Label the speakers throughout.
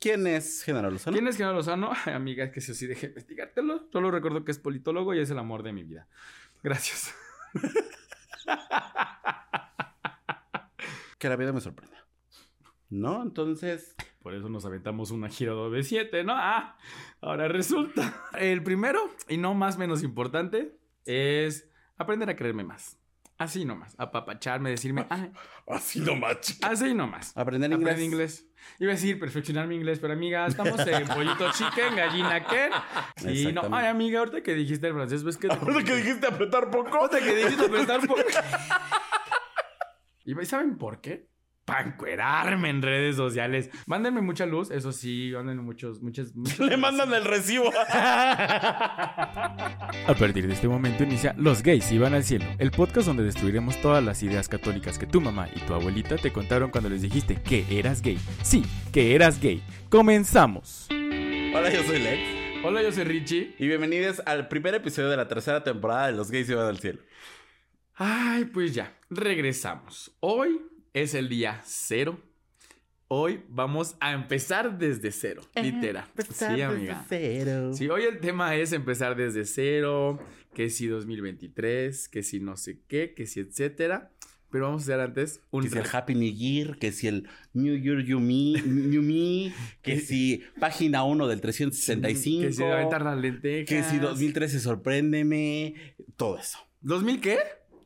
Speaker 1: ¿Quién es Genaro Lozano?
Speaker 2: ¿Quién es Genaro Lozano? Ay, amiga, es que si sí dejé investigártelo. Solo recuerdo que es politólogo y es el amor de mi vida. Gracias.
Speaker 1: Que la vida me sorprenda. ¿No? Entonces,
Speaker 2: Por eso nos aventamos una gira de 7, ¿no? Ah, ahora resulta. El primero, y no más menos importante, es aprender a creerme más. Así nomás. Apapacharme, decirme, "Ay,
Speaker 1: así nomás, chica.
Speaker 2: así nomás.
Speaker 1: Aprender inglés.
Speaker 2: Aprender inglés. Iba a decir perfeccionar mi inglés, pero amiga, estamos en pollito chicken, gallina qué. Y no, ay amiga, ahorita que dijiste el francés, ¿ves que
Speaker 1: Ahora que dijiste apretar poco.
Speaker 2: Ahorita que dijiste apretar poco. ¿Y saben por qué? Para encuerarme en redes sociales. Mándenme mucha luz, eso sí, mándenme muchos, muchas, muchas
Speaker 1: Le mandan el recibo.
Speaker 3: A partir de este momento inicia Los gays iban al cielo, el podcast donde destruiremos todas las ideas católicas que tu mamá y tu abuelita te contaron cuando les dijiste que eras gay. Sí, que eras gay. Comenzamos.
Speaker 1: Hola, yo soy Lex.
Speaker 2: Hola, yo soy Richie.
Speaker 1: Y bienvenidos al primer episodio de la tercera temporada de Los Gays Iban al Cielo.
Speaker 2: Ay, pues ya, regresamos. Hoy es el día cero. Hoy vamos a empezar desde cero, literal. Sí, amiga.
Speaker 1: Cero.
Speaker 2: Sí, hoy el tema es empezar desde cero, que si 2023, que si no sé qué, que si etcétera. Pero vamos a hacer antes un
Speaker 1: Que si el Happy New Year, que si el New Year You Me, New Me, que si página 1 del 365,
Speaker 2: que si aventar las lentejas.
Speaker 1: que si 2013 sorpréndeme, todo eso.
Speaker 2: ¿2000 qué?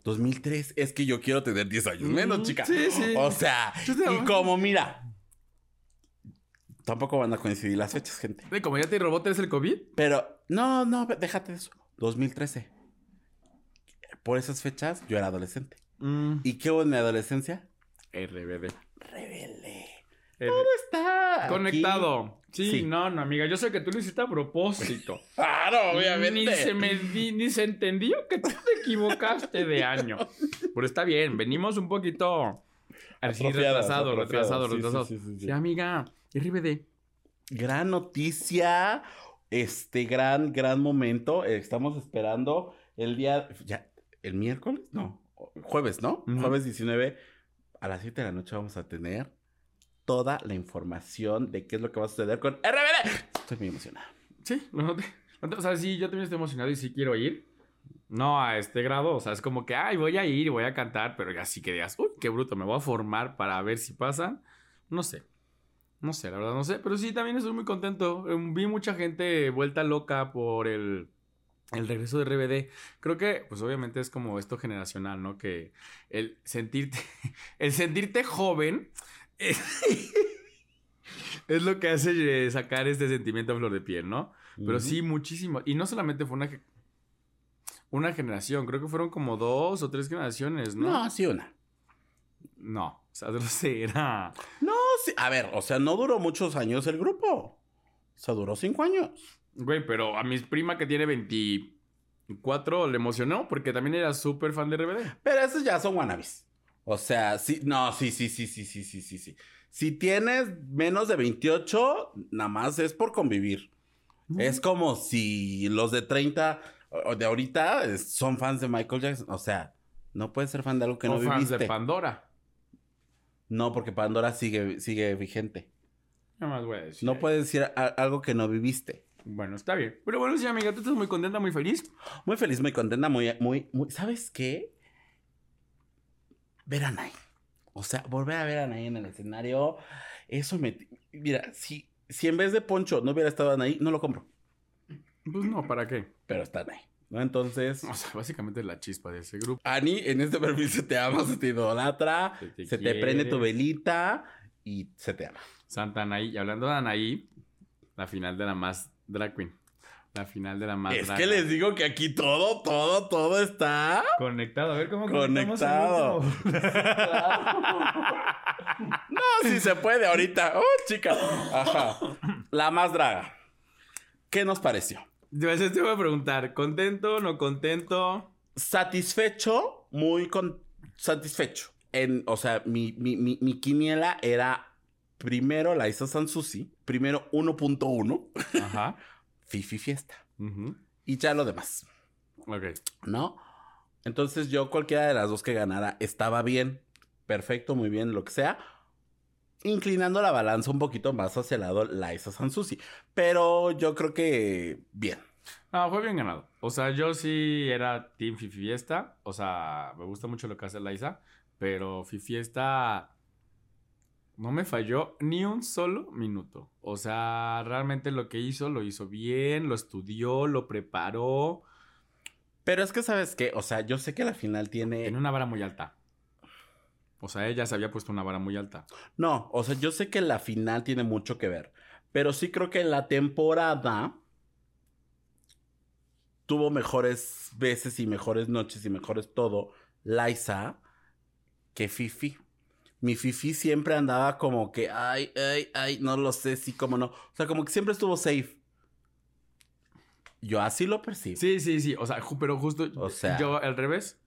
Speaker 1: 2003, es que yo quiero tener 10 años menos, chica.
Speaker 2: sí, sí.
Speaker 1: O sea, y como mira, tampoco van a coincidir las fechas, gente.
Speaker 2: Ay, Como ya te robó tres el COVID.
Speaker 1: Pero, no, no, déjate de eso. 2013. Por esas fechas, yo era adolescente.
Speaker 2: Mm,
Speaker 1: ¿Y qué hubo en mi adolescencia?
Speaker 2: RBD.
Speaker 1: Rebelde.
Speaker 2: R-
Speaker 1: Está aquí.
Speaker 2: Conectado. Sí,
Speaker 1: Sí.
Speaker 2: no, no, amiga. Yo sé que tú lo hiciste a propósito.
Speaker 1: Claro,
Speaker 2: Ni se, me di- ni se entendió que tú te equivocaste de año. Pero está bien, venimos un poquito así retrasado, retrasado,
Speaker 1: sí,
Speaker 2: retrasado.
Speaker 1: sí, sí, sí.
Speaker 2: Amiga, RBD.
Speaker 1: Gran noticia. Este gran, gran momento. Eh, Estamos esperando el día. Ya, ¿El miércoles? No. Jueves, ¿no? Jueves 19. A las 7 de la noche vamos a tener toda la información de qué es lo que va a suceder con RBD. Estoy muy emocionada.
Speaker 2: Sí, lo noté. O sea, sí, yo también estoy emocionado y sí quiero ir. No a este grado, o sea, es como que, ay, voy a ir voy a cantar, pero ya sí que digas, uy, qué bruto, me voy a formar para ver si pasan. No sé. No sé, la verdad, no sé. Pero sí, también estoy muy contento. Eh, Vi mucha gente vuelta loca por el, el regreso de RBD. Creo que, pues obviamente es como esto generacional, ¿no? Que el sentirte, el sentirte joven es lo que hace eh, sacar este sentimiento a flor de piel, ¿no? Pero sí, muchísimo. Y no solamente fue una, ge- una generación, creo que fueron como dos o tres generaciones, ¿no?
Speaker 1: No, sí, una.
Speaker 2: No, o sea, no sé, era...
Speaker 1: No, sí. A ver, o sea, no duró muchos años el grupo. O sea, duró cinco años.
Speaker 2: Güey, pero a mi prima que tiene 24 le emocionó porque también era súper fan de RBD.
Speaker 1: Pero esos ya son wannabes. O sea, sí, no, sí, sí, sí, sí, sí, sí, sí, sí. Si tienes menos de 28, nada más es por convivir. Es como si los de 30 o de ahorita son fans de Michael Jackson. O sea, no puedes ser fan de algo que no
Speaker 2: fans
Speaker 1: viviste.
Speaker 2: de Pandora.
Speaker 1: no, porque Pandora sigue, sigue vigente.
Speaker 2: Nada más voy a decir.
Speaker 1: No puedes decir algo que no viviste.
Speaker 2: Bueno, está bien. Pero bueno, sí, amiga, tú estás muy contenta, muy feliz.
Speaker 1: Muy feliz, muy contenta, muy, muy, muy. ¿Sabes qué? Ver a Nay. O sea, volver a ver a Nay en el escenario. Eso me. Mira, si, si en vez de Poncho no hubiera estado Anaí, no lo compro.
Speaker 2: Pues no, ¿para qué?
Speaker 1: Pero está Anaí. ¿No? Entonces.
Speaker 2: O sea, básicamente es la chispa de ese grupo.
Speaker 1: Ani, en este perfil se te ama, se te idolatra,
Speaker 2: Se te
Speaker 1: se te
Speaker 2: quiere.
Speaker 1: prende tu velita y se te ama.
Speaker 2: Santa Anaí. Y hablando de Anaí, la final de la más drag queen. La final de la más
Speaker 1: Es que les digo que aquí todo, todo, todo está
Speaker 2: Conectado. A ver cómo
Speaker 1: conectado. No, si se puede ahorita. Oh, chica. Ajá. La más draga. ¿Qué nos pareció?
Speaker 2: Entonces te voy a preguntar, ¿contento, no contento?
Speaker 1: Satisfecho, muy con... satisfecho. En, o sea, mi, mi, mi, mi quiniela era primero la hizo Sansusi, primero 1.1,
Speaker 2: Ajá.
Speaker 1: Fifi Fiesta. Y ya lo demás,
Speaker 2: Ok.
Speaker 1: ¿no? Entonces yo cualquiera de las dos que ganara estaba bien, perfecto, muy bien, lo que sea. inclinando la balanza un poquito más hacia el lado Liza Sansusi. Pero yo creo que bien.
Speaker 2: No, fue bien ganado. O sea, yo sí era Team Fifi Fiesta. O sea, me gusta mucho lo que hace Liza. Pero Fifi Fiesta no me falló ni un solo minuto. O sea, realmente lo que hizo, lo hizo bien, lo estudió, lo preparó.
Speaker 1: Pero es que, ¿sabes qué? O sea, yo sé que la final tiene...
Speaker 2: Tiene una vara muy alta. O sea, ella se había puesto una vara muy alta.
Speaker 1: No, o sea, yo sé que la final tiene mucho que ver. Pero sí creo que la temporada tuvo mejores veces y mejores noches y mejores todo Liza que Fifi. Mi Fifi siempre andaba como que, ay, ay, ay, no lo sé, sí, como no. O sea, como que siempre estuvo safe. Yo así lo percibo.
Speaker 2: Sí, sí, sí. O sea, pero justo
Speaker 1: O sea-
Speaker 2: yo al revés.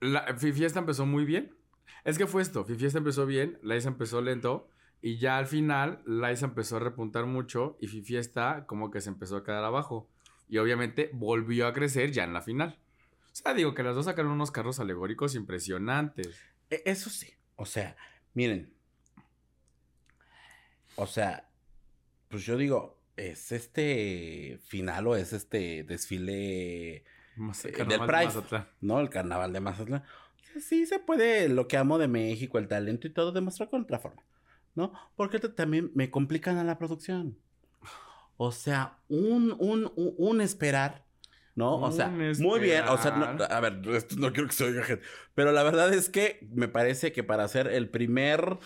Speaker 2: La Fifiesta empezó muy bien. Es que fue esto. Fifiesta empezó bien, Liza empezó lento. Y ya al final, Liza empezó a repuntar mucho y Fifiesta como que se empezó a quedar abajo. Y obviamente volvió a crecer ya en la final. O sea, digo que las dos sacaron unos carros alegóricos impresionantes.
Speaker 1: E- Eso sí. O sea, miren. O sea, pues yo digo, ¿es este final o es este desfile, Eh, del
Speaker 2: de
Speaker 1: Pride. No? El carnaval de Mazatlán. Sí se puede, lo que amo de México, el talento y todo, demostrar con otra forma, ¿no? Porque también me complican a la producción. O sea, un, un, un, un esperar, ¿no? o sea,
Speaker 2: Un
Speaker 1: muy bien. O sea, no- a ver, esto no quiero que se oiga gente. Pero la verdad es que me parece que para hacer el primer,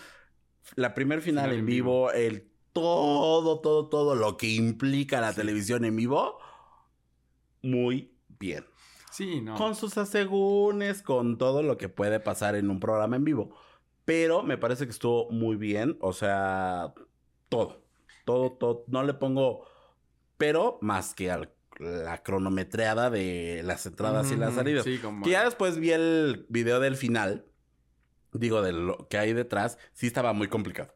Speaker 1: la primer final,
Speaker 2: Final
Speaker 1: en vivo, el todo, todo, todo lo que implica la
Speaker 2: Sí.
Speaker 1: televisión en vivo, muy bien.
Speaker 2: Sí, no.
Speaker 1: Con sus asegúnes, con todo lo que puede pasar en un programa en vivo. Pero me parece que estuvo muy bien. O sea, todo. Todo, todo. No le pongo. Pero más que a la cronometreada de las entradas y las salidas.
Speaker 2: Sí, como...
Speaker 1: Que ya después vi el video del final. Digo, de lo que hay detrás. Sí estaba muy complicado.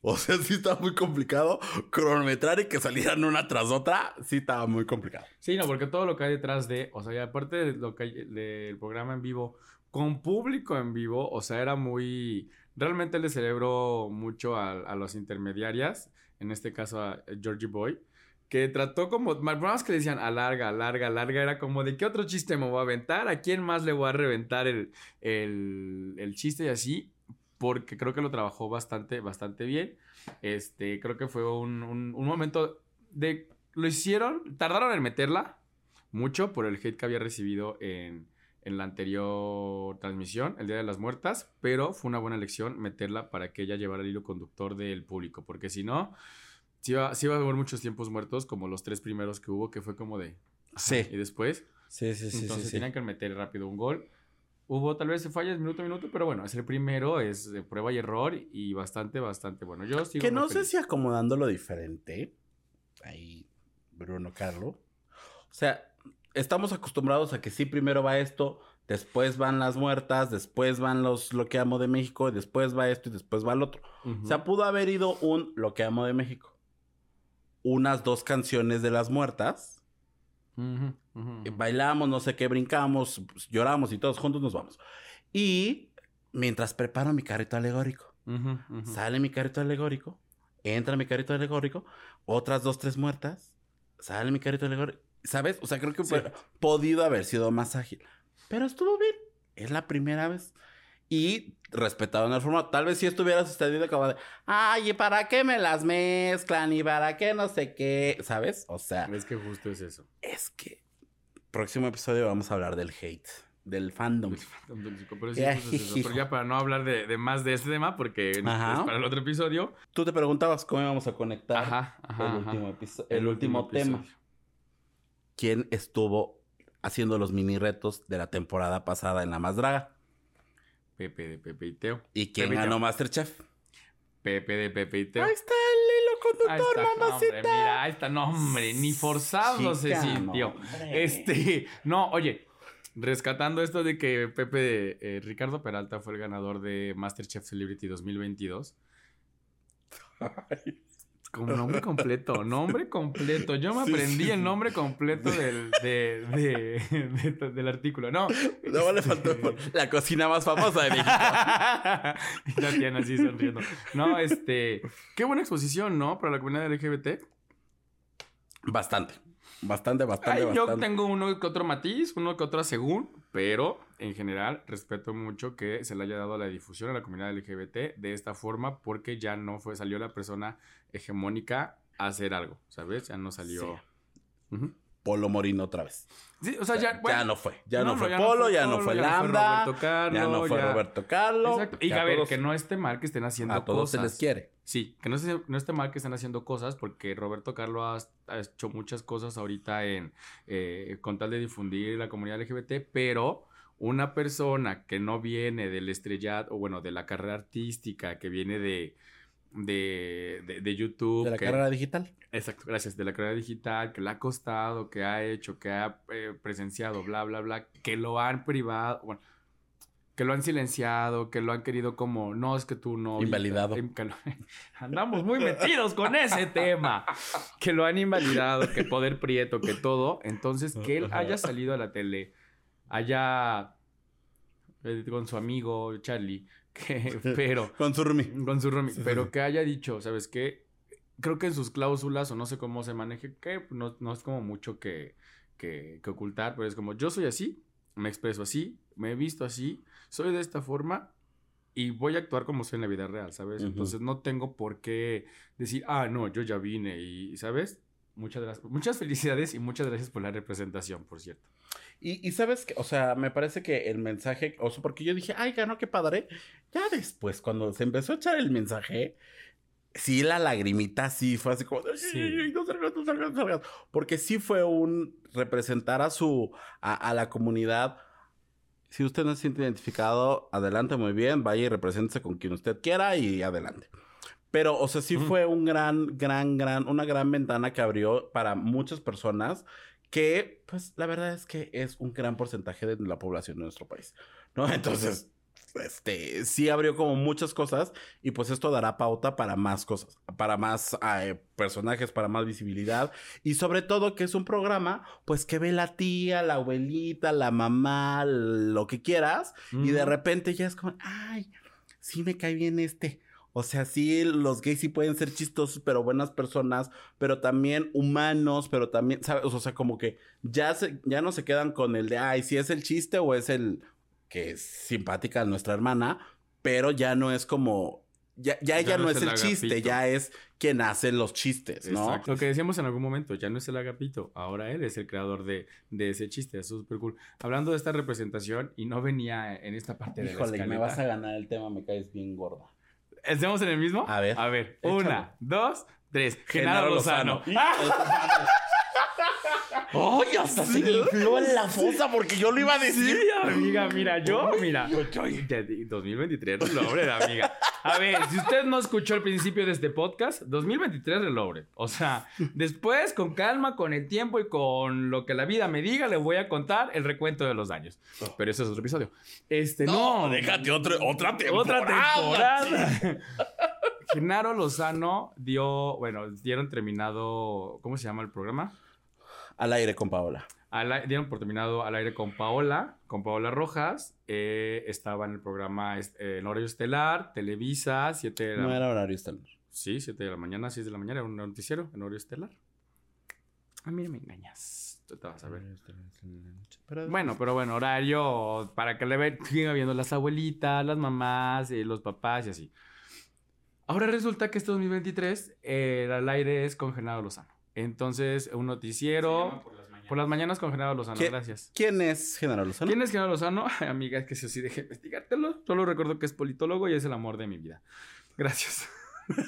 Speaker 1: O sea, sí estaba muy complicado. Cronometrar y que salieran una tras otra. Sí estaba muy complicado.
Speaker 2: Sí, no, porque todo lo que hay detrás de, o sea, y aparte de lo que hay del programa en vivo, con público en vivo, o sea, era muy, realmente le celebro mucho a, a los intermediarias, en este caso a Georgie Boy, que trató como, más que le decían alarga, alarga, alarga, era como de qué otro chiste me voy a aventar, a quién más le voy a reventar el, el, el chiste y así, porque creo que lo trabajó bastante, bastante bien. Este, creo que fue un, un, momento de lo hicieron, tardaron en meterla mucho por el hate que había recibido en, en la anterior transmisión, el Día de las Muertas, pero fue una buena elección meterla para que ella llevara el hilo conductor del público, porque si no, sí iba, sí iba a haber muchos tiempos muertos, como los tres primeros que hubo, que fue como de...
Speaker 1: Sí.
Speaker 2: Y después,
Speaker 1: Sí, sí,
Speaker 2: entonces tenían que meter rápido un gol. Hubo tal vez fallas minuto a minuto, pero bueno, es el primero, es de prueba y error y bastante, bastante bueno. Yo sigo
Speaker 1: Que no sé si acomodándolo diferente. Ahí, Bruno Carlo. O sea, estamos acostumbrados a que sí, primero va esto, después van las muertas, después van los Lo que amo de México, después va esto y después va el otro. O sea, pudo haber ido un Lo que amo de México. Unas dos canciones de las muertas. Eh. Bailamos, no sé qué, brincamos, pues, lloramos y todos juntos nos vamos. Y mientras preparo mi carrito alegórico. Sale mi carrito alegórico, entra mi carrito alegórico, otras dos, tres muertas, sale mi carrito alegórico. ¿Sabes? O sea, creo que
Speaker 2: Sí.
Speaker 1: hubiera podido haber sido más ágil. Pero estuvo bien. Es la primera vez. Y respetaron el formato. Tal vez si estuviera sucedido como de, ay, ¿y para qué me las mezclan? ¿Y para qué no sé qué? ¿Sabes? O sea,
Speaker 2: Es que justo es eso.
Speaker 1: es que próximo episodio vamos a hablar del hate, del fandom.
Speaker 2: Pero sí,
Speaker 1: Ya,
Speaker 2: justo es eso. Pero ya para no hablar de, de más de este tema, porque es para el otro episodio.
Speaker 1: Tú te preguntabas cómo íbamos a conectar
Speaker 2: Ajá, ajá.
Speaker 1: el,
Speaker 2: ajá.
Speaker 1: último el último tema.
Speaker 2: episodio.
Speaker 1: quién estuvo haciendo los mini retos de la temporada pasada en La Más Draga.
Speaker 2: Pepe de Pepe y Teo.
Speaker 1: ¿Y quién
Speaker 2: Pepe
Speaker 1: ganó
Speaker 2: Teo.
Speaker 1: Masterchef?
Speaker 2: Pepe de Pepe y Teo.
Speaker 1: Ahí está el hilo conductor,
Speaker 2: está,
Speaker 1: mamacita.
Speaker 2: hombre, mira, ahí está, no, hombre, ni forzado se sintió.
Speaker 1: hombre.
Speaker 2: Este, no, oye, rescatando esto de que Pepe, eh, Ricardo Peralta fue el ganador de Masterchef Celebrity 2022. Como nombre completo, nombre completo. Yo me
Speaker 1: Sí,
Speaker 2: aprendí
Speaker 1: sí,
Speaker 2: el nombre completo del, de, de- de- del artículo. No.
Speaker 1: No le faltó la cocina más famosa de México.
Speaker 2: y Tatiana así sonriendo. No, este. Qué buena exposición, ¿no? Para la comunidad LGBT.
Speaker 1: Bastante. Bastante, bastante,
Speaker 2: Ay, yo
Speaker 1: bastante.
Speaker 2: tengo uno que otro matiz, uno que otro según, pero en general respeto mucho que se le haya dado la difusión a la comunidad LGBT de esta forma porque ya no fue, salió la persona hegemónica a hacer algo, ¿sabes? Ya no salió.
Speaker 1: Polo Morino otra vez.
Speaker 2: Sí, o sea, ya,
Speaker 1: ya
Speaker 2: bueno,
Speaker 1: no fue. Ya no,
Speaker 2: no,
Speaker 1: fue
Speaker 2: ya no
Speaker 1: Polo,
Speaker 2: fue
Speaker 1: ya no
Speaker 2: Polo,
Speaker 1: fue
Speaker 2: ya no fue
Speaker 1: Lambda. Ya no fue Roberto Carlos.
Speaker 2: Exacto. Y a ver,
Speaker 1: todos-
Speaker 2: que no esté mal que estén haciendo
Speaker 1: a todos
Speaker 2: cosas.
Speaker 1: se les quiere.
Speaker 2: Sí, que no, esté mal que estén haciendo cosas porque Roberto Carlos ha, ha hecho muchas cosas ahorita en eh, con tal de difundir la comunidad LGBT, pero una persona que no viene del estrellato, o bueno, de la carrera artística, que viene de, de, de, de YouTube.
Speaker 1: De la
Speaker 2: que-
Speaker 1: carrera digital.
Speaker 2: Exacto, gracias. De la carrera digital, que le ha costado, que ha hecho, que ha eh, presenciado, bla, bla, bla, que lo han privado, bueno, que lo han silenciado, que lo han querido como, no, es que tú no...
Speaker 1: Invalidado.
Speaker 2: Que lo- andamos muy metidos con ese tema. Que lo han invalidado, que Poder Prieto, que todo. Entonces, que él haya salido a la tele, haya... eh, con su amigo Charlie, que, pero
Speaker 1: Con su roomie.
Speaker 2: con su roomie,
Speaker 1: Sí,
Speaker 2: pero
Speaker 1: sí.
Speaker 2: que haya dicho, ¿sabes qué? Creo que en sus cláusulas, o no sé cómo se maneje, que no, no es como mucho que, que, que ocultar, pero es como, yo soy así, me expreso así, me he visto así, soy de esta forma y voy a actuar como soy en la vida real, ¿sabes? Entonces no tengo por qué decir, ah, no, yo ya vine y, ¿sabes? Muchas, muchas felicidades y muchas gracias por la representación, por cierto.
Speaker 1: Y, y sabes que, o sea, me parece que el mensaje, o sea, porque yo dije, ay, ganó, qué padre. Ya después, cuando se empezó a echar el mensaje, sí, la lagrimita sí fue así como, de, "Ay,
Speaker 2: Sí.
Speaker 1: no salgas, no salgas, no salgas". Porque sí fue un representar a su, a, a la comunidad. Si usted no se siente identificado, adelante, muy bien, vaya y represéntese con quien usted quiera y adelante. Pero, o sea, sí fue un gran, gran, gran, una gran ventana que abrió para muchas personas que, pues, la verdad es que es un gran porcentaje de la población de nuestro país, ¿no? Entonces, este, sí abrió como muchas cosas y pues esto dará pauta para más cosas, para más eh, personajes, para más visibilidad y sobre todo que es un programa, pues, que ve la tía, la abuelita, la mamá, lo que quieras y de repente ya es como, ay, sí me cae bien este. O sea, sí, los gays sí pueden ser chistosos, pero buenas personas, pero también humanos, pero también, ¿sabes? O sea, como que ya, se, ya no se quedan con el de, ay, si es el chiste o es el que es simpática nuestra hermana, pero ya no es como, ya, ya ella no, es el chiste, ya es quien hace los chistes, ¿no?
Speaker 2: Exacto. Lo que decíamos en algún momento, ya no es el agapito, ahora él es el creador de, de ese chiste, eso es súper cool. Hablando de esta representación, y no venía en esta parte de
Speaker 1: Híjole,
Speaker 2: la
Speaker 1: me vas a ganar el tema, me caes bien gorda.
Speaker 2: ¿Estamos en el mismo?
Speaker 1: A ver.
Speaker 2: A ver,
Speaker 1: Échalo.
Speaker 2: una, dos, tres.
Speaker 1: Genaro
Speaker 2: Genaro Lozano. ¡Ah!
Speaker 1: ¡Ay, hasta se me infló en la fosa porque yo lo iba a decir!
Speaker 2: Sí, amiga, mira, yo, mira. Di- 2023 relobre, amiga. A ver, si usted no escuchó el principio de este podcast, 2023 relobre. O sea, después, con calma, con el tiempo y con lo que la vida me diga, le voy a contar el recuento de los daños. Pero ese es otro episodio. Este, no.
Speaker 1: déjate otro- otra temporada.
Speaker 2: Otra temporada. Genaro Lozano dio, bueno, dieron terminado, ¿cómo se llama el programa?
Speaker 1: Al aire con Paola.
Speaker 2: Dieron por terminado al aire con Paola, con Paola Rojas. Eh, estaba en el programa eh, en horario estelar, Televisa, 7 de la
Speaker 1: No era horario estelar.
Speaker 2: Sí, 7 de la mañana, 6 de la mañana, era un noticiero en horario estelar. A mí me engañas. Tú te vas a ver. Bueno, pero bueno, horario para que le ve, siga viendo las abuelitas, las mamás, eh, los papás y así. Ahora resulta que este 2023 eh, el al aire es con Genaro Lozano. Entonces, un noticiero por las mañanas con Genaro Lozano.
Speaker 1: ¿Qué-
Speaker 2: Gracias.
Speaker 1: ¿Quién es General Lozano?
Speaker 2: ¿Quién es Genaro Lozano? Amiga, es que eso sí dejé investigártelo. Solo recuerdo que es politólogo y es el amor de mi vida. Gracias.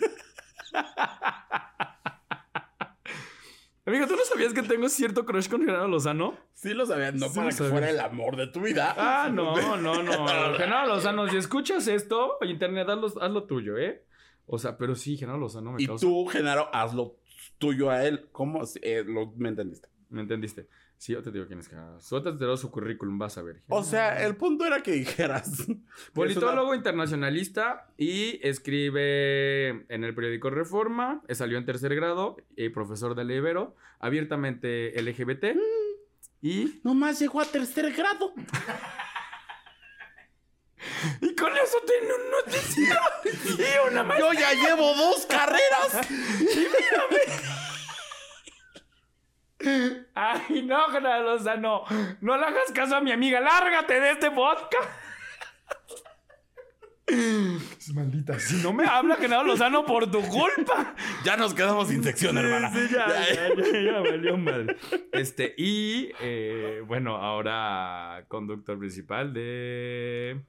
Speaker 2: Amiga, ¿tú no sabías que tengo cierto crush con Genaro Lozano?
Speaker 1: Sí lo sabías, no
Speaker 2: Sí
Speaker 1: para que
Speaker 2: sabía.
Speaker 1: fuera el amor de tu vida.
Speaker 2: Ah, no, no, no. Genaro Lozano, si escuchas esto, internet, haz lo, haz lo tuyo, ¿eh? O sea, pero sí, Genaro Lozano me
Speaker 1: Y
Speaker 2: causa...
Speaker 1: tú, Genaro, haz lo tuyo a él. ¿Cómo? Eh, lo, ¿Me entendiste?
Speaker 2: ¿Me entendiste? Sí, yo te digo quién es Genaro. Suéltate su currículum, vas a ver.
Speaker 1: O sea, el punto era que dijeras.
Speaker 2: Politólogo internacionalista y escribe en el periódico Reforma, eh, salió en tercer grado, y profesor de Ibero, abiertamente LGBT y,
Speaker 1: una- Nomás llegó a tercer grado.
Speaker 2: y con eso tiene un noticiero y una
Speaker 1: Yo ya llevo dos carreras.
Speaker 2: Ay, no, Genaro Lozano, no le hagas caso a mi amiga, lárgate de este podcast. Es maldita, si no me habla Genaro Lozano por tu culpa.
Speaker 1: Ya nos quedamos sin sección, hermana.
Speaker 2: Sí, ya, ya, ya, ya valió madre. Este, y eh, bueno, ahora conductor principal de.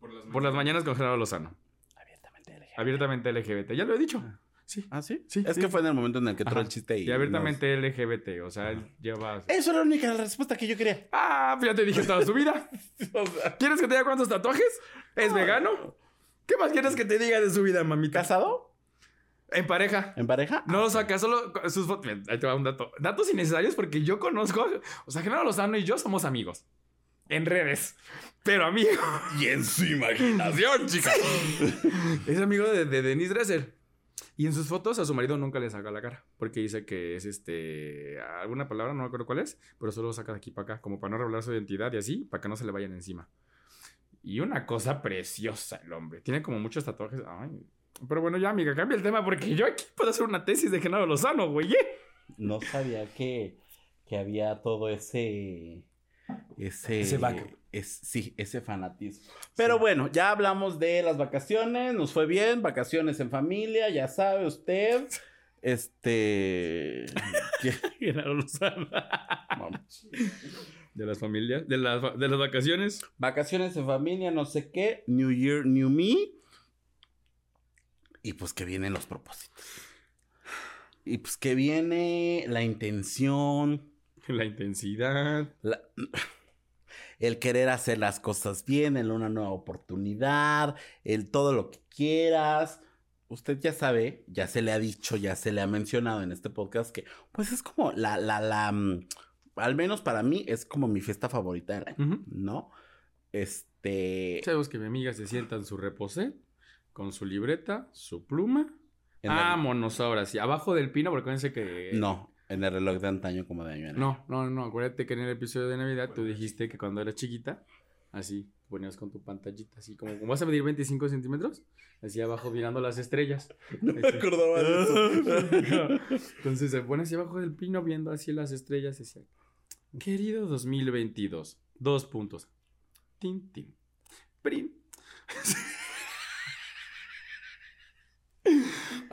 Speaker 2: Por las, mañanas con Gerardo Lozano.
Speaker 1: Abiertamente LGBT.
Speaker 2: Abiertamente LGBT. Ya lo he dicho. Sí.
Speaker 1: ¿Ah, sí?
Speaker 2: Sí,
Speaker 1: Es
Speaker 2: sí.
Speaker 1: que fue en el momento en el que entró
Speaker 2: Ajá.
Speaker 1: el chiste y.
Speaker 2: Y abiertamente LGBT. O sea, él lleva.
Speaker 1: Eso era la única respuesta que yo quería.
Speaker 2: Ah, pues ya te dije toda su vida.
Speaker 1: O sea,
Speaker 2: ¿Quieres que te diga cuántos tatuajes? ¿Es vegano? ¿Qué más quieres que te diga de su vida, mamita?
Speaker 1: ¿Casado?
Speaker 2: En pareja.
Speaker 1: ¿En pareja?
Speaker 2: No lo saca, solo sus fotos. Ahí te va un dato. Datos innecesarios porque yo conozco. O sea, Genaro Lozano y yo somos amigos. En redes. Pero amigos.
Speaker 1: Y en su imaginación, chica.
Speaker 2: Es amigo de, de Denise Dresser. Y en sus fotos a su marido nunca le saca la cara. Porque dice que es este. Alguna palabra, no me acuerdo cuál es. Pero solo saca de aquí para acá. Como para no revelar su identidad y así. Para que no se le vayan encima. Y una cosa preciosa el hombre. Tiene como muchos tatuajes. Ay. Pero bueno, ya, amiga, cambia el tema. Porque yo aquí puedo hacer una tesis de Genaro Lozano, güey. ¿eh?
Speaker 1: No sabía que, que había todo ese. Ese. Es- sí, ese fanatismo. Pero bueno, ya hablamos de las vacaciones. Nos fue bien. Vacaciones en familia, ya sabe usted. Este. Vamos.
Speaker 2: De las familias, de las, de las vacaciones.
Speaker 1: Vacaciones en familia, no sé qué. New Year, New Me. Y pues que vienen los propósitos. Y pues que viene la intención.
Speaker 2: La intensidad.
Speaker 1: la- el querer hacer las cosas bien, el una nueva oportunidad, el todo lo que quieras. Usted ya sabe, ya se le ha dicho, ya se le ha mencionado en este podcast que, pues es como la, la, la, mm, al menos para mí es como mi fiesta favorita del año,
Speaker 2: Ujú.
Speaker 1: ¿no? Este,
Speaker 2: Sabemos que mi amiga se sienta en su reposé con su libreta, su pluma. Vámonos ahora sí. Abajo del pino, porque acuérdense que.
Speaker 1: no, en el reloj de antaño como de año.
Speaker 2: No, no, no. Acuérdate que en el episodio de Navidad tú dijiste que cuando eras chiquita, así, ponías con tu pantallita, así como, como vas a medir 25 centímetros, así abajo mirando las estrellas.
Speaker 1: No me acordaba de eso.
Speaker 2: Entonces se pone así abajo del pino viendo así las estrellas y decía, querido 2022, dos puntos. Tin, tin. Prin.